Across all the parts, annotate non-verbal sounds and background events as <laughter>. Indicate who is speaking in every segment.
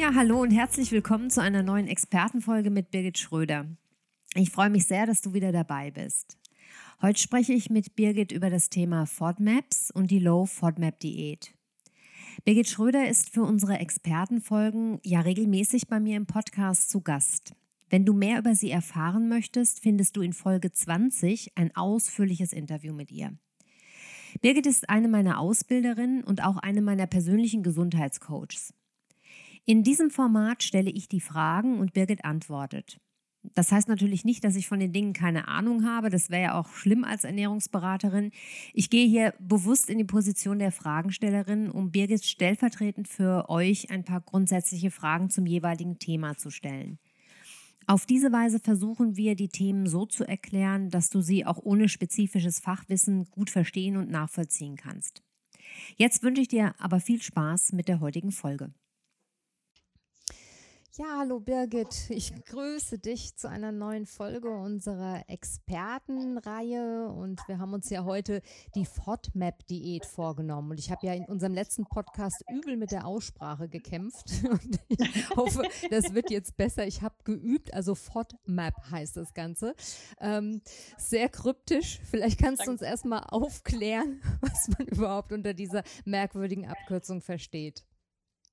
Speaker 1: Ja, hallo und herzlich willkommen zu einer neuen Expertenfolge mit Birgit Schröder. Ich freue mich sehr, dass du wieder dabei bist. Heute spreche ich mit Birgit über das Thema FODMAPs und die Low FODMAP Diät. Birgit Schröder ist für unsere Expertenfolgen ja regelmäßig bei mir im Podcast zu Gast. Wenn du mehr über sie erfahren möchtest, findest du in Folge 20 ein ausführliches Interview mit ihr. Birgit ist eine meiner Ausbilderinnen und auch eine meiner persönlichen Gesundheitscoaches. In diesem Format stelle ich die Fragen und Birgit antwortet. Das heißt natürlich nicht, dass ich von den Dingen keine Ahnung habe. Das wäre ja auch schlimm als Ernährungsberaterin. Ich gehe hier bewusst in die Position der Fragenstellerin, um Birgit stellvertretend für euch ein paar grundsätzliche Fragen zum jeweiligen Thema zu stellen. Auf diese Weise versuchen wir, die Themen so zu erklären, dass du sie auch ohne spezifisches Fachwissen gut verstehen und nachvollziehen kannst. Jetzt wünsche ich dir aber viel Spaß mit der heutigen Folge. Ja, hallo Birgit. Ich grüße dich zu einer neuen Folge unserer Expertenreihe und wir haben uns ja heute die FODMAP-Diät vorgenommen und ich habe ja in unserem letzten Podcast übel mit der Aussprache gekämpft <laughs> und ich hoffe, das wird jetzt besser. Ich habe geübt, also FODMAP heißt das Ganze. Ähm, sehr kryptisch. Vielleicht kannst du uns erstmal aufklären, <laughs> was man überhaupt unter dieser merkwürdigen Abkürzung versteht.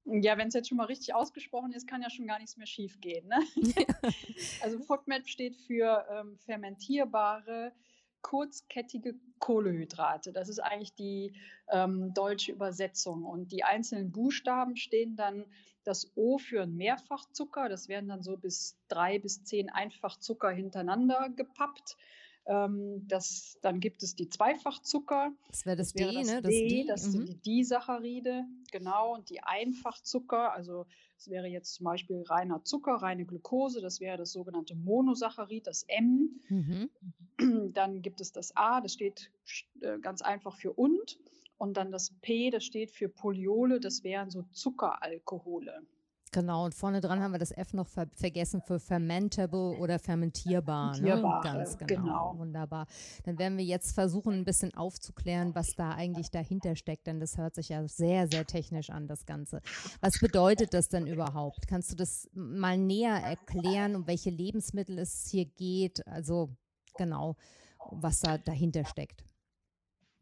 Speaker 2: Ja, wenn es jetzt schon mal richtig ausgesprochen ist, kann ja schon gar nichts mehr schief gehen. Ne? <laughs> also FODMAP steht für ähm, fermentierbare, kurzkettige Kohlehydrate. Das ist eigentlich die ähm, deutsche Übersetzung. Und die einzelnen Buchstaben stehen dann das O für ein Mehrfachzucker. Das werden dann so bis drei bis zehn Einfachzucker hintereinander gepappt. Ähm, das, dann gibt es die Zweifachzucker.
Speaker 1: Das wäre das, das, D,
Speaker 2: das
Speaker 1: ne?
Speaker 2: Das D, das mhm. sind die Disaccharide, genau. Und die Einfachzucker, also das wäre jetzt zum Beispiel reiner Zucker, reine Glucose, das wäre das sogenannte Monosaccharid, das M. Mhm. <clears throat> Dann gibt es das A, das steht äh, ganz einfach für und. Und dann das P, das steht für Poliole, das wären so Zuckeralkohole.
Speaker 1: Genau, und vorne dran haben wir das F noch ver vergessen für fermentable oder fermentierbar.
Speaker 2: Fermentierbar, ne? ganz genau. genau.
Speaker 1: Wunderbar. Dann werden wir jetzt versuchen, ein bisschen aufzuklären, was da eigentlich dahinter steckt, denn das hört sich ja sehr, sehr technisch an, das Ganze. Was bedeutet das denn überhaupt? Kannst du das mal näher erklären, um welche Lebensmittel es hier geht? Also genau, was da dahinter steckt.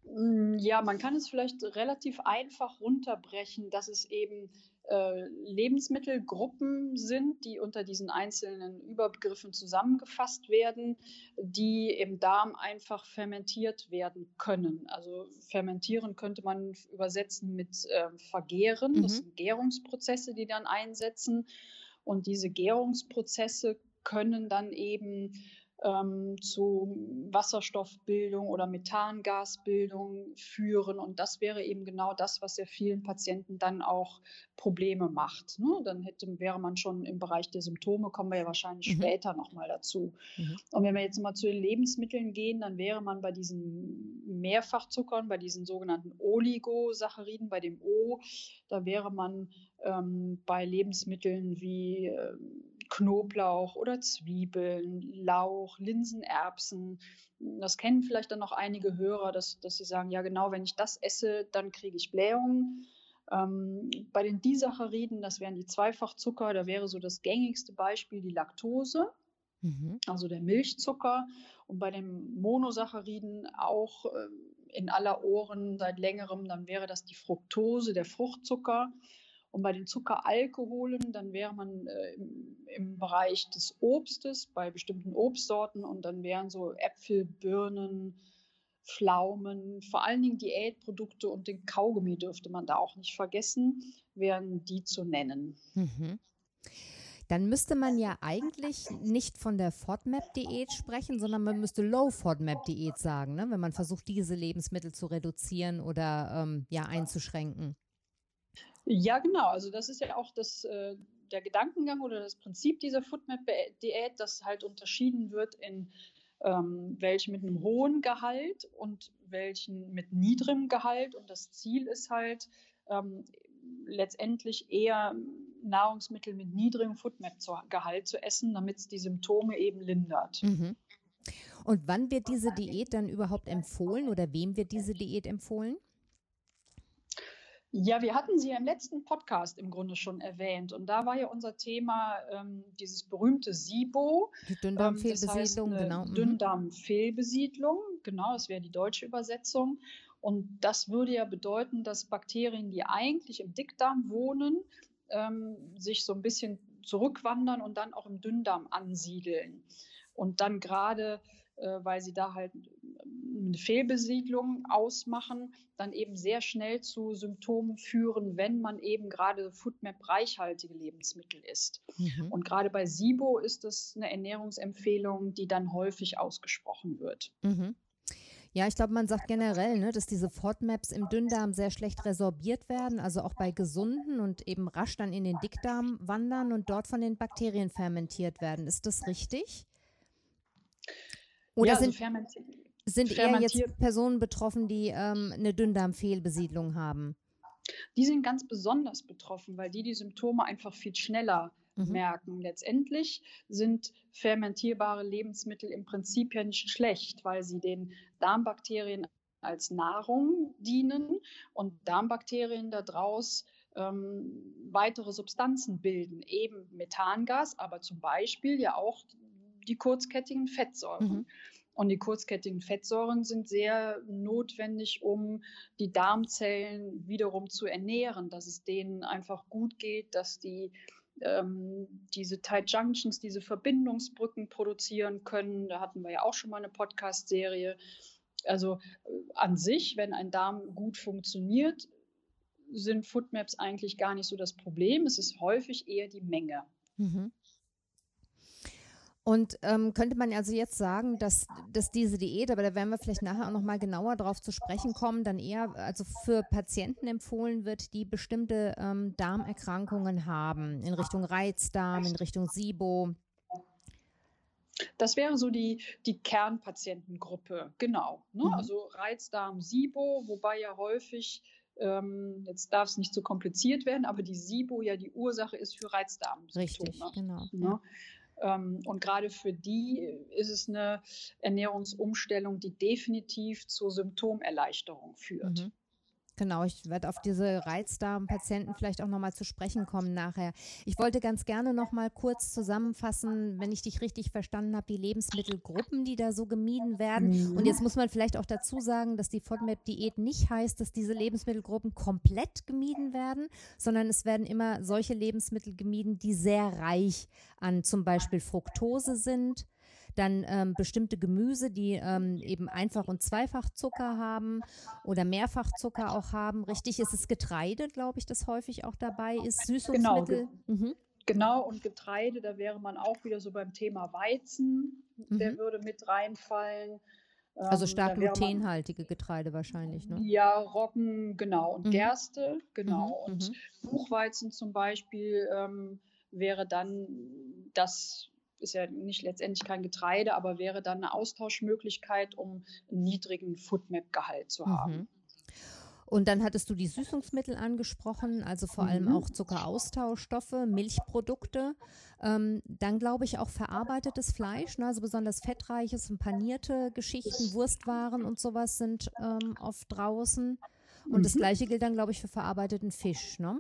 Speaker 2: Mm, ja, man kann es vielleicht relativ einfach runterbrechen, dass es eben äh, Lebensmittelgruppen sind, die unter diesen einzelnen Überbegriffen zusammengefasst werden, die im Darm einfach fermentiert werden können. Also fermentieren könnte man übersetzen mit äh, vergehren. Mhm. Das sind Gärungsprozesse, die dann einsetzen. Und diese Gärungsprozesse können dann eben ähm, zu Wasserstoffbildung oder Methangasbildung führen. Und das wäre eben genau das, was ja vielen Patienten dann auch Probleme macht. Ne? Dann hätte, wäre man schon im Bereich der Symptome, kommen wir ja wahrscheinlich mhm. später nochmal dazu. Mhm. Und wenn wir jetzt mal zu den Lebensmitteln gehen, dann wäre man bei diesen Mehrfachzuckern, bei diesen sogenannten Oligosacchariden, bei dem O, da wäre man ähm, bei Lebensmitteln wie äh, Knoblauch oder Zwiebeln, Lauch, Linsen, Erbsen. Das kennen vielleicht dann noch einige Hörer, dass, dass sie sagen, ja genau, wenn ich das esse, dann kriege ich Blähungen. Ähm, bei den Disacchariden, das wären die Zweifachzucker, da wäre so das gängigste Beispiel die Laktose, mhm. also der Milchzucker. Und bei den Monosacchariden auch äh, in aller Ohren seit längerem, dann wäre das die Fructose, der Fruchtzucker. Und bei den Zuckeralkoholen, dann wäre man äh, im, im, Bereich des Obstes, bei bestimmten Obstsorten und dann wären so Äpfel, Birnen, Pflaumen, vor allen Dingen Diätprodukte und den Kaugummi dürfte man da auch nicht vergessen, wären die zu nennen. Mhm.
Speaker 1: Dann müsste man ja eigentlich nicht von der FODMAP-Diät sprechen, sondern man müsste Low-FODMAP-Diät sagen, ne? wenn man versucht, diese Lebensmittel zu reduzieren oder ähm, ja einzuschränken.
Speaker 2: Ja, genau. Also das ist ja auch das, äh, der Gedankengang oder das Prinzip dieser FoodMap-Diät, dass halt unterschieden wird in ähm, welche mit einem hohen Gehalt und welchen mit niedrigem Gehalt. Und das Ziel ist halt ähm, letztendlich eher Nahrungsmittel mit niedrigem FoodMap-Gehalt zu essen, damit es die Symptome eben lindert.
Speaker 1: Mhm. Und wann wird diese Diät dann überhaupt empfohlen oder wem wird diese Diät empfohlen?
Speaker 2: Ja, wir hatten sie ja im letzten Podcast im Grunde schon erwähnt. Und da war ja unser Thema ähm, dieses berühmte SIBO.
Speaker 1: Die Dünndarmfehlbesiedlung,
Speaker 2: ähm, das heißt
Speaker 1: genau. Mhm.
Speaker 2: Dünndarmfehlbesiedlung, genau, das wäre die deutsche Übersetzung. Und das würde ja bedeuten, dass Bakterien, die eigentlich im Dickdarm wohnen, ähm, sich so ein bisschen zurückwandern und dann auch im Dünndarm ansiedeln. Und dann gerade, äh, weil sie da halt eine Fehlbesiedlung ausmachen, dann eben sehr schnell zu Symptomen führen, wenn man eben gerade Foodmap-reichhaltige Lebensmittel isst. Mhm. Und gerade bei SIBO ist es eine Ernährungsempfehlung, die dann häufig ausgesprochen wird.
Speaker 1: Mhm. Ja, ich glaube, man sagt generell, ne, dass diese FODMAPs im Dünndarm sehr schlecht resorbiert werden, also auch bei gesunden und eben rasch dann in den Dickdarm wandern und dort von den Bakterien fermentiert werden. Ist das richtig? Oder ja, also sind, sind eher jetzt Personen betroffen, die ähm, eine Dünndarmfehlbesiedlung haben?
Speaker 2: Die sind ganz besonders betroffen, weil die die Symptome einfach viel schneller mhm. merken. Letztendlich sind fermentierbare Lebensmittel im Prinzip ja nicht schlecht, weil sie den Darmbakterien als Nahrung dienen und Darmbakterien daraus ähm, weitere Substanzen bilden, eben Methangas, aber zum Beispiel ja auch die kurzkettigen Fettsäuren. Mhm. Und die kurzkettigen Fettsäuren sind sehr notwendig, um die Darmzellen wiederum zu ernähren, dass es denen einfach gut geht, dass die ähm, diese Tight Junctions, diese Verbindungsbrücken produzieren können. Da hatten wir ja auch schon mal eine Podcast-Serie. Also äh, an sich, wenn ein Darm gut funktioniert, sind Foodmaps eigentlich gar nicht so das Problem. Es ist häufig eher die Menge. Mhm.
Speaker 1: Und ähm, könnte man also jetzt sagen, dass, dass diese Diät, aber da werden wir vielleicht nachher auch nochmal genauer drauf zu sprechen kommen, dann eher also für Patienten empfohlen wird, die bestimmte ähm, Darmerkrankungen haben, in Richtung Reizdarm, in Richtung SIBO.
Speaker 2: Das wäre so die, die Kernpatientengruppe, genau. Ne? Mhm. Also Reizdarm, SIBO, wobei ja häufig ähm, jetzt darf es nicht zu so kompliziert werden, aber die SIBO ja die Ursache ist für Reizdarm.
Speaker 1: Richtig, genau.
Speaker 2: Ne? Ja. Ähm, und gerade für die ist es eine Ernährungsumstellung, die definitiv zur Symptomerleichterung führt. Mhm.
Speaker 1: Genau, ich werde auf diese Reizdarmpatienten vielleicht auch nochmal zu sprechen kommen nachher. Ich wollte ganz gerne nochmal kurz zusammenfassen, wenn ich dich richtig verstanden habe, die Lebensmittelgruppen, die da so gemieden werden. Mhm. Und jetzt muss man vielleicht auch dazu sagen, dass die FODMAP-Diät nicht heißt, dass diese Lebensmittelgruppen komplett gemieden werden, sondern es werden immer solche Lebensmittel gemieden, die sehr reich an zum Beispiel Fructose sind dann ähm, bestimmte Gemüse, die ähm, eben Einfach- und Zweifachzucker haben oder Mehrfachzucker auch haben. Richtig ist es Getreide, glaube ich, das häufig auch dabei ist. Süßungsmittel.
Speaker 2: Genau. Mhm. Genau, und Getreide, da wäre man auch wieder so beim Thema Weizen, mhm. der würde mit reinfallen.
Speaker 1: Also ähm, stark glutenhaltige Getreide wahrscheinlich, ne?
Speaker 2: Ja, Roggen, genau. Und mhm. Gerste, genau. Mhm. Und mhm. Buchweizen zum Beispiel ähm, wäre dann das ist ja nicht letztendlich kein Getreide, aber wäre dann eine Austauschmöglichkeit, um einen niedrigen Foodmap-Gehalt zu haben. Mhm.
Speaker 1: Und dann hattest du die Süßungsmittel angesprochen, also vor allem mhm. auch Zuckeraustauschstoffe, Milchprodukte. Ähm, dann glaube ich auch verarbeitetes Fleisch, ne, also besonders fettreiches und panierte Geschichten, Wurstwaren und sowas sind ähm, oft draußen. Und mhm. das gleiche gilt dann, glaube ich, für verarbeiteten Fisch, ne?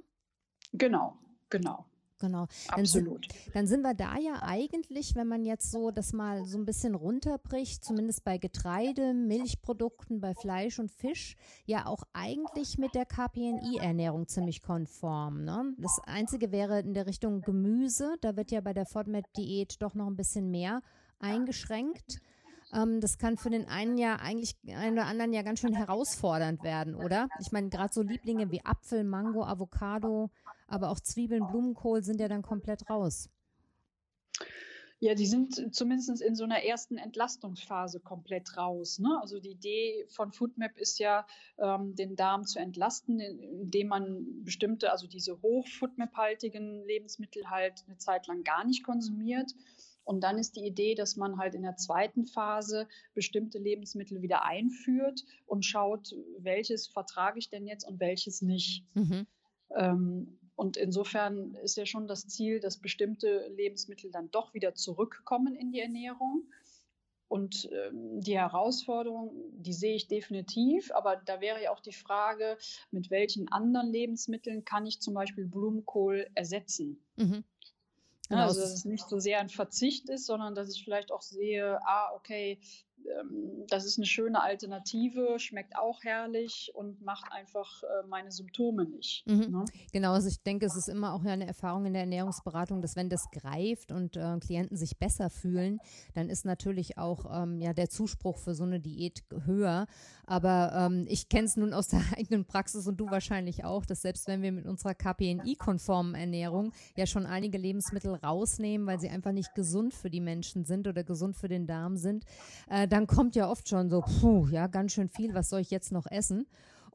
Speaker 2: Genau, genau.
Speaker 1: Genau.
Speaker 2: Absolut.
Speaker 1: Dann sind, dann sind wir da ja eigentlich, wenn man jetzt so das mal so ein bisschen runterbricht, zumindest bei Getreide, Milchprodukten, bei Fleisch und Fisch, ja auch eigentlich mit der KPNI-Ernährung ziemlich konform. Ne? Das Einzige wäre in der Richtung Gemüse. Da wird ja bei der FODMAP-Diät doch noch ein bisschen mehr eingeschränkt. Ähm, das kann für den einen ja eigentlich, einen oder anderen ja ganz schön herausfordernd werden, oder? Ich meine, gerade so Lieblinge wie Apfel, Mango, Avocado, aber auch Zwiebeln, Blumenkohl sind ja dann komplett raus.
Speaker 2: Ja, die sind zumindest in so einer ersten Entlastungsphase komplett raus. Ne? Also die Idee von Foodmap ist ja, ähm, den Darm zu entlasten, indem man bestimmte, also diese hoch Foodmap-haltigen Lebensmittel halt eine Zeit lang gar nicht konsumiert. Und dann ist die Idee, dass man halt in der zweiten Phase bestimmte Lebensmittel wieder einführt und schaut, welches vertrage ich denn jetzt und welches nicht. Mhm. Ähm, und insofern ist ja schon das Ziel, dass bestimmte Lebensmittel dann doch wieder zurückkommen in die Ernährung. Und ähm, die Herausforderung, die sehe ich definitiv, aber da wäre ja auch die Frage, mit welchen anderen Lebensmitteln kann ich zum Beispiel Blumenkohl ersetzen? Mhm. Genau. Also, dass es nicht so sehr ein Verzicht ist, sondern dass ich vielleicht auch sehe, ah, okay, ähm, das ist eine schöne Alternative, schmeckt auch herrlich und macht einfach äh, meine Symptome nicht.
Speaker 1: Mhm. Ne? Genau, also ich denke, es ist immer auch eine Erfahrung in der Ernährungsberatung, dass wenn das greift und äh, Klienten sich besser fühlen, dann ist natürlich auch ähm, ja, der Zuspruch für so eine Diät höher. Aber ähm, ich kenne es nun aus der <laughs> eigenen Praxis und du wahrscheinlich auch, dass selbst wenn wir mit unserer KPNI-konformen Ernährung ja schon einige Lebensmittel rausnehmen, weil sie einfach nicht gesund für die Menschen sind oder gesund für den Darm sind, äh, dann kommt ja oft schon so, puh, ja, ganz schön viel, was soll ich jetzt noch essen?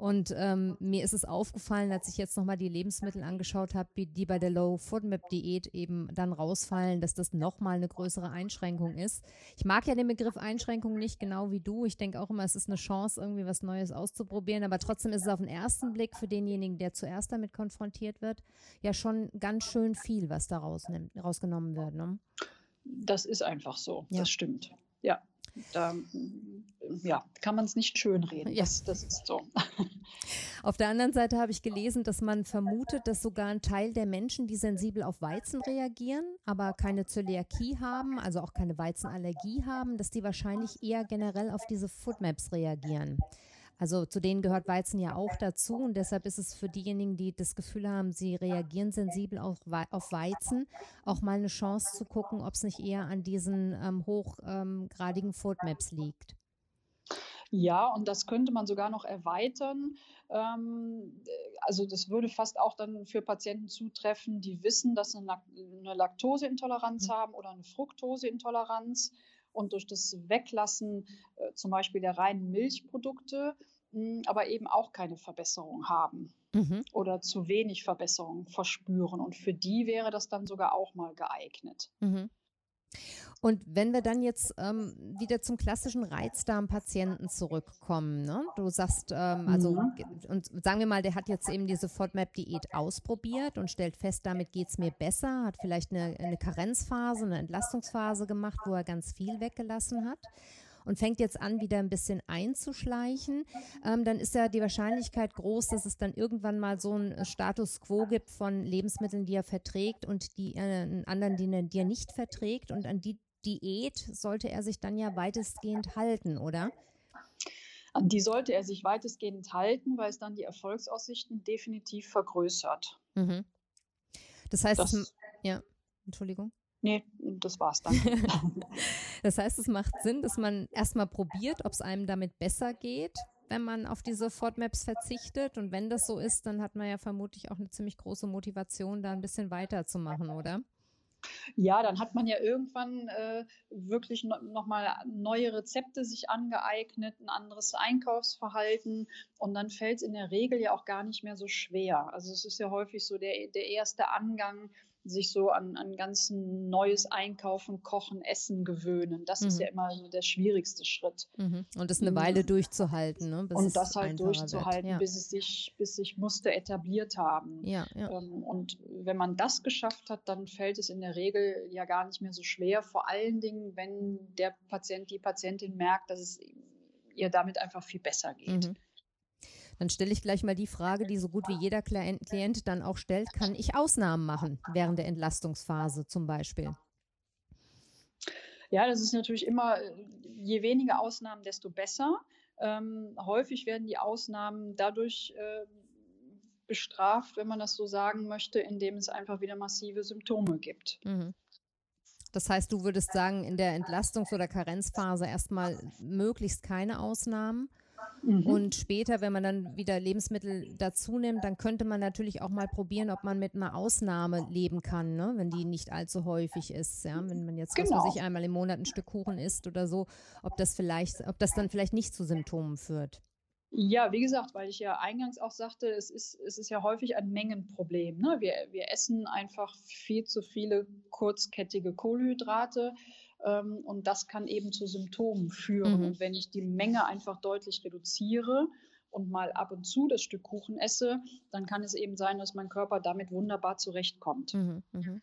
Speaker 1: Und ähm, mir ist es aufgefallen, als ich jetzt nochmal die Lebensmittel angeschaut habe, die bei der Low Foodmap Diät eben dann rausfallen, dass das nochmal eine größere Einschränkung ist. Ich mag ja den Begriff Einschränkung nicht genau wie du. Ich denke auch immer, es ist eine Chance, irgendwie was Neues auszuprobieren. Aber trotzdem ist es auf den ersten Blick für denjenigen, der zuerst damit konfrontiert wird, ja schon ganz schön viel, was da rausgenommen wird. Ne?
Speaker 2: Das ist einfach so. Ja. Das stimmt. Ja da ja, kann man es nicht schönreden. Ja. Das, das ist so. <laughs>
Speaker 1: Auf der anderen Seite habe ich gelesen, dass man vermutet, dass sogar ein Teil der Menschen, die sensibel auf Weizen reagieren, aber keine Zöliakie haben, also auch keine Weizenallergie haben, dass die wahrscheinlich eher generell auf diese Foodmaps reagieren. Also zu denen gehört Weizen ja auch dazu und deshalb ist es für diejenigen, die das Gefühl haben, sie reagieren sensibel auf, Weizen, auch mal eine Chance zu gucken, ob es nicht eher an diesen ähm, hochgradigen ähm, Foodmaps liegt.
Speaker 2: Ja, und das könnte man sogar noch erweitern. Ähm, also das würde fast auch dann für Patienten zutreffen, die wissen, dass sie eine Laktoseintoleranz mhm. haben oder eine Fructoseintoleranz und durch das Weglassen äh, zum Beispiel der reinen Milchprodukte aber eben auch keine Verbesserung haben mhm. oder zu wenig Verbesserung verspüren. Und für die wäre das dann sogar auch mal geeignet. Mhm.
Speaker 1: Und wenn wir dann jetzt ähm, wieder zum klassischen Reizdarmpatienten zurückkommen, ne? du sagst, ähm, also, mhm. und sagen wir mal, der hat jetzt eben diese FODMAP-Diät ausprobiert und stellt fest, damit geht es mir besser, hat vielleicht eine, eine Karenzphase, eine Entlastungsphase gemacht, wo er ganz viel weggelassen hat und fängt jetzt an, wieder ein bisschen einzuschleichen, ähm, dann ist ja die Wahrscheinlichkeit groß, dass es dann irgendwann mal so einen Status quo gibt von Lebensmitteln, die er verträgt und die äh, anderen, die, die er nicht verträgt. Und an die Diät sollte er sich dann ja weitestgehend halten, oder?
Speaker 2: An die sollte er sich weitestgehend halten, weil es dann die Erfolgsaussichten definitiv vergrößert. Mhm.
Speaker 1: Das heißt, das, ja, Entschuldigung.
Speaker 2: Nee, das war's dann. <laughs>
Speaker 1: das heißt, es macht Sinn, dass man erstmal probiert, ob es einem damit besser geht, wenn man auf diese Fortmaps verzichtet. Und wenn das so ist, dann hat man ja vermutlich auch eine ziemlich große Motivation, da ein bisschen weiterzumachen, oder?
Speaker 2: Ja, dann hat man ja irgendwann äh, wirklich no, nochmal neue Rezepte sich angeeignet, ein anderes Einkaufsverhalten und dann fällt es in der Regel ja auch gar nicht mehr so schwer. Also es ist ja häufig so der, der erste Angang, sich so an, an ganz neues Einkaufen, Kochen, Essen gewöhnen. Das mhm. ist ja immer so der schwierigste Schritt.
Speaker 1: Mhm. Und das eine Weile durchzuhalten. Ne?
Speaker 2: und das halt durchzuhalten, ja. bis, es sich, bis sich Muster etabliert haben. Ja, ja. Ähm, und wenn man das geschafft hat, dann fällt es in der Regel ja gar nicht mehr so schwer. Vor allen Dingen, wenn der Patient, die Patientin merkt, dass es ihr damit einfach viel besser geht. Mhm.
Speaker 1: Dann stelle ich gleich mal die Frage, die so gut wie jeder Klient dann auch stellt, kann ich Ausnahmen machen während der Entlastungsphase zum Beispiel?
Speaker 2: Ja, das ist natürlich immer, je weniger Ausnahmen, desto besser. Ähm, häufig werden die Ausnahmen dadurch äh, bestraft, wenn man das so sagen möchte, indem es einfach wieder massive Symptome gibt. Mhm.
Speaker 1: Das heißt, du würdest sagen, in der Entlastungs- oder Karenzphase erstmal möglichst keine Ausnahmen Mhm. Und später, wenn man dann wieder Lebensmittel dazu nimmt, dann könnte man natürlich auch mal probieren, ob man mit einer Ausnahme leben kann, ne? wenn die nicht allzu häufig ist. Ja? Wenn man jetzt genau. sich einmal im Monat ein Stück Kuchen isst oder so, ob das vielleicht, ob das dann vielleicht nicht zu Symptomen führt.
Speaker 2: Ja, wie gesagt, weil ich ja eingangs auch sagte, es ist, es ist ja häufig ein Mengenproblem. Ne? Wir, wir essen einfach viel zu viele kurzkettige Kohlenhydrate und das kann eben zu Symptomen führen. Mhm. Und wenn ich die Menge einfach deutlich reduziere und mal ab und zu das Stück Kuchen esse, dann kann es eben sein, dass mein Körper damit wunderbar zurechtkommt. Mhm. Mhm.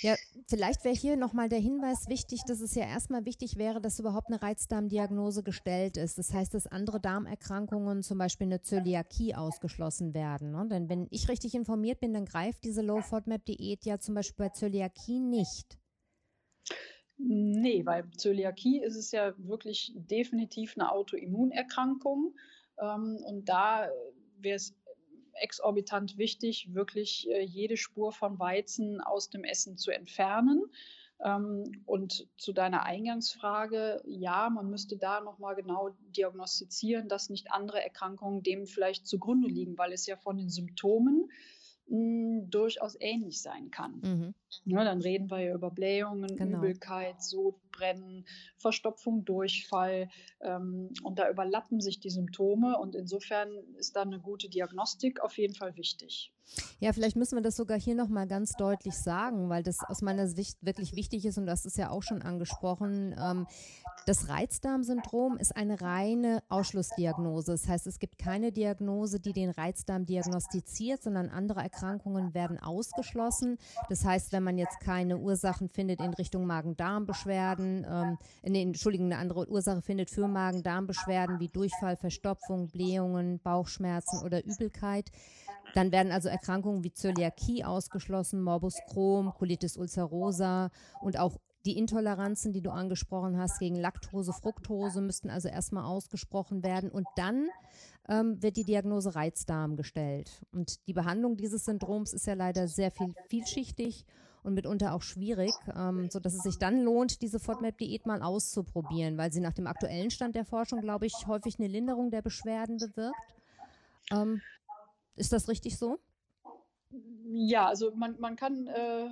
Speaker 1: Ja, vielleicht wäre hier nochmal der Hinweis wichtig, dass es ja erstmal wichtig wäre, dass überhaupt eine Reizdarmdiagnose gestellt ist. Das heißt, dass andere Darmerkrankungen, zum Beispiel eine Zöliakie, ausgeschlossen werden. Ne? Denn wenn ich richtig informiert bin, dann greift diese Low-FODMAP-Diät ja zum Beispiel bei Zöliakie nicht.
Speaker 2: Nee, weil Zöliakie ist es ja wirklich definitiv eine Autoimmunerkrankung. Ähm, und da wäre es exorbitant wichtig, wirklich äh, jede Spur von Weizen aus dem Essen zu entfernen. Ähm, und zu deiner Eingangsfrage, ja, man müsste da nochmal genau diagnostizieren, dass nicht andere Erkrankungen dem vielleicht zugrunde liegen, weil es ja von den Symptomen mh, durchaus ähnlich sein kann. Mhm. Ja, dann reden wir ja über Blähungen, genau. Übelkeit, Sodbrennen, Verstopfung, Durchfall ähm, und da überlappen sich die Symptome und insofern ist da eine gute Diagnostik auf jeden Fall wichtig.
Speaker 1: Ja, vielleicht müssen wir das sogar hier nochmal ganz deutlich sagen, weil das aus meiner Sicht wirklich wichtig ist und das ist ja auch schon angesprochen. Ähm, das Reizdarmsyndrom ist eine reine Ausschlussdiagnose. Das heißt, es gibt keine Diagnose, die den Reizdarm diagnostiziert, sondern andere Erkrankungen werden ausgeschlossen. Das heißt, wenn man jetzt keine Ursachen findet in Richtung Magen-Darm-Beschwerden, ähm, nee, Entschuldigung, eine andere Ursache findet für Magen-Darm-Beschwerden wie Durchfall, Verstopfung, Blähungen, Bauchschmerzen oder Übelkeit, dann werden also Erkrankungen wie Zöliakie ausgeschlossen, Morbus Crohn, Colitis ulcerosa und auch die Intoleranzen, die du angesprochen hast, gegen Laktose, Fructose, müssten also erstmal ausgesprochen werden. Und dann ähm, wird die Diagnose Reizdarm gestellt. Und die Behandlung dieses Syndroms ist ja leider sehr viel, vielschichtig und mitunter auch schwierig, ähm, sodass es sich dann lohnt, diese FODMAP-Diät mal auszuprobieren, weil sie nach dem aktuellen Stand der Forschung, glaube ich, häufig eine Linderung der Beschwerden bewirkt. Ähm, ist das richtig so?
Speaker 2: Ja, also man, man kann, äh,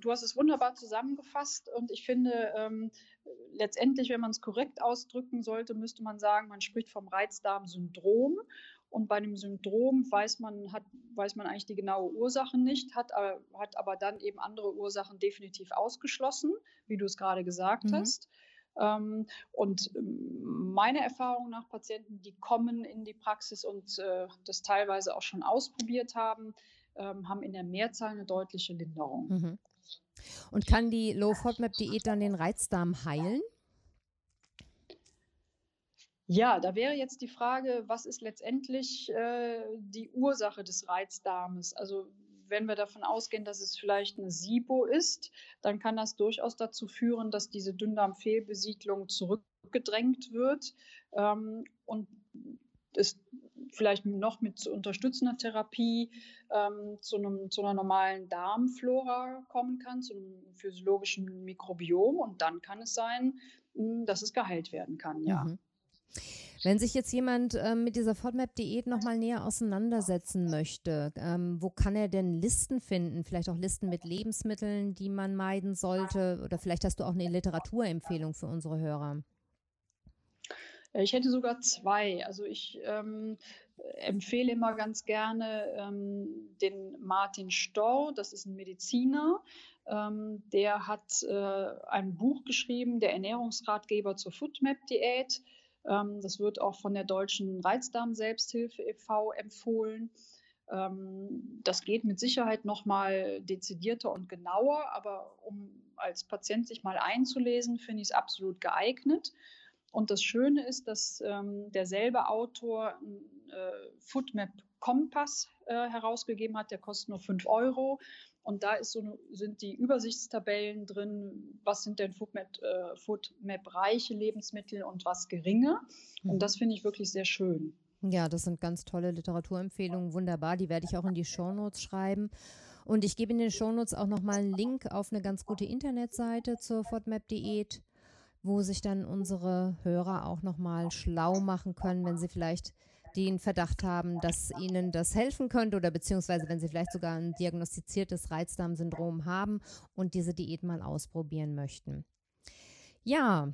Speaker 2: du hast es wunderbar zusammengefasst und ich finde, ähm, letztendlich, wenn man es korrekt ausdrücken sollte, müsste man sagen, man spricht vom Reizdarmsyndrom und bei einem Syndrom weiß man, hat, weiß man eigentlich die genaue Ursache nicht, hat, äh, hat aber dann eben andere Ursachen definitiv ausgeschlossen, wie du es gerade gesagt mhm. hast. Ähm, und ähm, meine Erfahrung nach Patienten, die kommen in die Praxis und äh, das teilweise auch schon ausprobiert haben, ähm, haben in der Mehrzahl eine deutliche Linderung. Mhm.
Speaker 1: Und kann die Low-FODMAP-Diät dann den Reizdarm heilen?
Speaker 2: Ja, da wäre jetzt die Frage, was ist letztendlich äh, die Ursache des Reizdarmes? Also wenn wir davon ausgehen, dass es vielleicht eine SIBO ist, dann kann das durchaus dazu führen, dass diese Dünndarmfehlbesiedlung zurückgedrängt wird ähm, und es vielleicht noch mit unterstützender Therapie ähm, zu, einem, zu einer normalen Darmflora kommen kann, zu einem physiologischen Mikrobiom. Und dann kann es sein, hm, dass es geheilt werden kann, ja. Mhm.
Speaker 1: Wenn sich jetzt jemand ähm, mit dieser FODMAP-Diät nochmal näher auseinandersetzen möchte, ähm, wo kann er denn Listen finden? Vielleicht auch Listen mit Lebensmitteln, die man meiden sollte? Oder vielleicht hast du auch eine Literaturempfehlung für unsere Hörer?
Speaker 2: Äh, ich hätte sogar zwei. Also ich ähm, empfehle immer ganz gerne ähm, den Martin Storr, das ist ein Mediziner. Ähm, der hat äh, ein Buch geschrieben, der Ernährungsratgeber zur Foodmap-Diät. Ähm, das wird auch von der Deutschen Reizdarm-Selbsthilfe e.V. empfohlen. Ähm, das geht mit Sicherheit noch mal dezidierter und genauer, aber um als Patient sich mal einzulesen, finde ich es absolut geeignet. Und das Schöne ist, dass ähm, derselbe Autor äh, Foodmap Kompass äh, herausgegeben hat, der kostet nur 5 Euro. Und da ist so, sind die Übersichtstabellen drin, was sind denn Foodmap-reiche äh, Lebensmittel und was geringe. Und mhm. das finde ich wirklich sehr schön.
Speaker 1: Ja, das sind ganz tolle Literaturempfehlungen, wunderbar. Die werde ich auch in die Shownotes schreiben. Und ich gebe in den Shownotes auch nochmal einen Link auf eine ganz gute Internetseite zur FODMAP-Diät
Speaker 3: wo sich dann unsere Hörer auch nochmal schlau machen können, wenn sie vielleicht den Verdacht haben, dass ihnen das helfen könnte oder beziehungsweise wenn sie vielleicht sogar ein diagnostiziertes Reizdarmsyndrom haben und diese Diät mal ausprobieren möchten. Ja,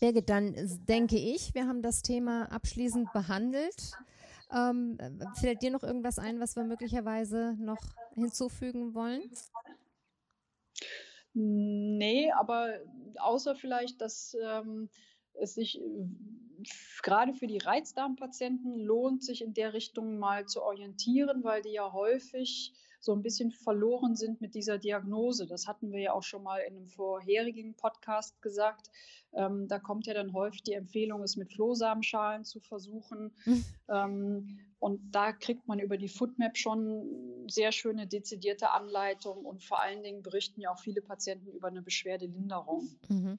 Speaker 3: Birgit, dann denke ich, wir haben das Thema abschließend behandelt. Ähm, fällt dir noch irgendwas ein, was wir möglicherweise noch hinzufügen wollen?
Speaker 2: Nee, aber außer vielleicht, dass ähm, es sich gerade für die Reizdarmpatienten lohnt, sich in der Richtung mal zu orientieren, weil die ja häufig so ein bisschen verloren sind mit dieser Diagnose. Das hatten wir ja auch schon mal in einem vorherigen Podcast gesagt. Ähm, da kommt ja dann häufig die Empfehlung, es mit Flohsamenschalen zu versuchen. Mhm. Ähm, und da kriegt man über die Foodmap schon sehr schöne dezidierte Anleitung und vor allen Dingen berichten ja auch viele Patienten über eine Beschwerdelinderung.
Speaker 3: Mhm.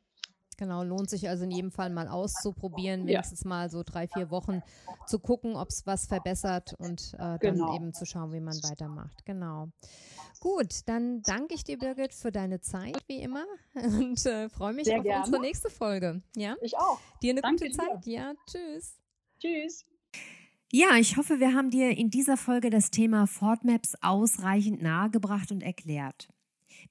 Speaker 3: Genau, lohnt sich also in jedem Fall mal auszuprobieren, wenigstens ja. mal so drei, vier Wochen zu gucken, ob es was verbessert und äh, genau. dann eben zu schauen, wie man weitermacht. Genau. Gut, dann danke ich dir, Birgit, für deine Zeit, wie immer, <laughs> und äh, freue mich Sehr auf gerne. unsere nächste Folge. Ja?
Speaker 2: Ich auch.
Speaker 3: Dir eine danke gute Zeit. Dir. Ja, tschüss.
Speaker 2: Tschüss.
Speaker 3: Ja, ich hoffe, wir haben dir in dieser Folge das Thema Fortmaps ausreichend nahegebracht und erklärt.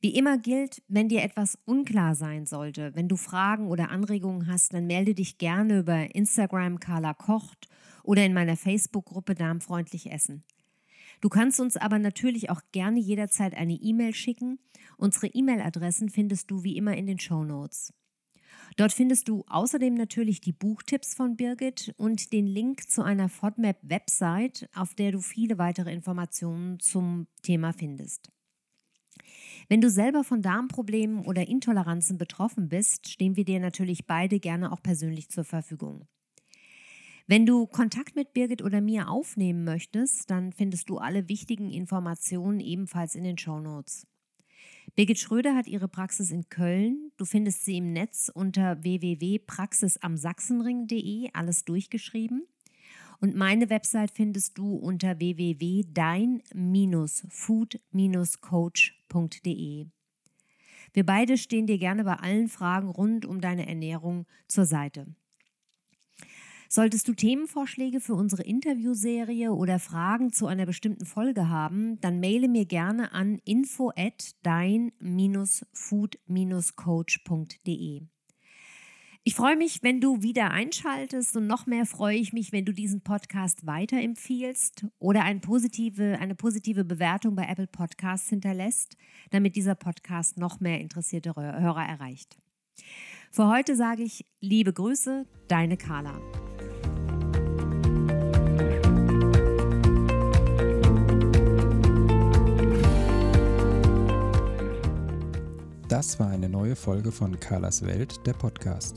Speaker 3: Wie immer gilt, wenn dir etwas unklar sein sollte, wenn du Fragen oder Anregungen hast, dann melde dich gerne über Instagram Carla Kocht oder in meiner Facebook-Gruppe Darmfreundlich Essen. Du kannst uns aber natürlich auch gerne jederzeit eine E-Mail schicken. Unsere E-Mail-Adressen findest du wie immer in den Show Notes. Dort findest du außerdem natürlich die Buchtipps von Birgit und den Link zu einer FODMAP-Website, auf der du viele weitere Informationen zum Thema findest. Wenn du selber von Darmproblemen oder Intoleranzen betroffen bist, stehen wir dir natürlich beide gerne auch persönlich zur Verfügung. Wenn du Kontakt mit Birgit oder mir aufnehmen möchtest, dann findest du alle wichtigen Informationen ebenfalls in den Show Notes. Birgit Schröder hat ihre Praxis in Köln. Du findest sie im Netz unter www.praxisamsachsenring.de, alles durchgeschrieben. Und meine Website findest du unter www.dein-food-coach.de. Wir beide stehen dir gerne bei allen Fragen rund um deine Ernährung zur Seite. Solltest du Themenvorschläge für unsere Interviewserie oder Fragen zu einer bestimmten Folge haben, dann maile mir gerne an info at dein-food-coach.de. Ich freue mich, wenn du wieder einschaltest und noch mehr freue ich mich, wenn du diesen Podcast weiterempfiehlst oder eine positive, eine positive Bewertung bei Apple Podcasts hinterlässt, damit dieser Podcast noch mehr interessierte Hörer erreicht. Für heute sage ich liebe Grüße, deine Carla.
Speaker 4: Das war eine neue Folge von Carlas Welt, der Podcast.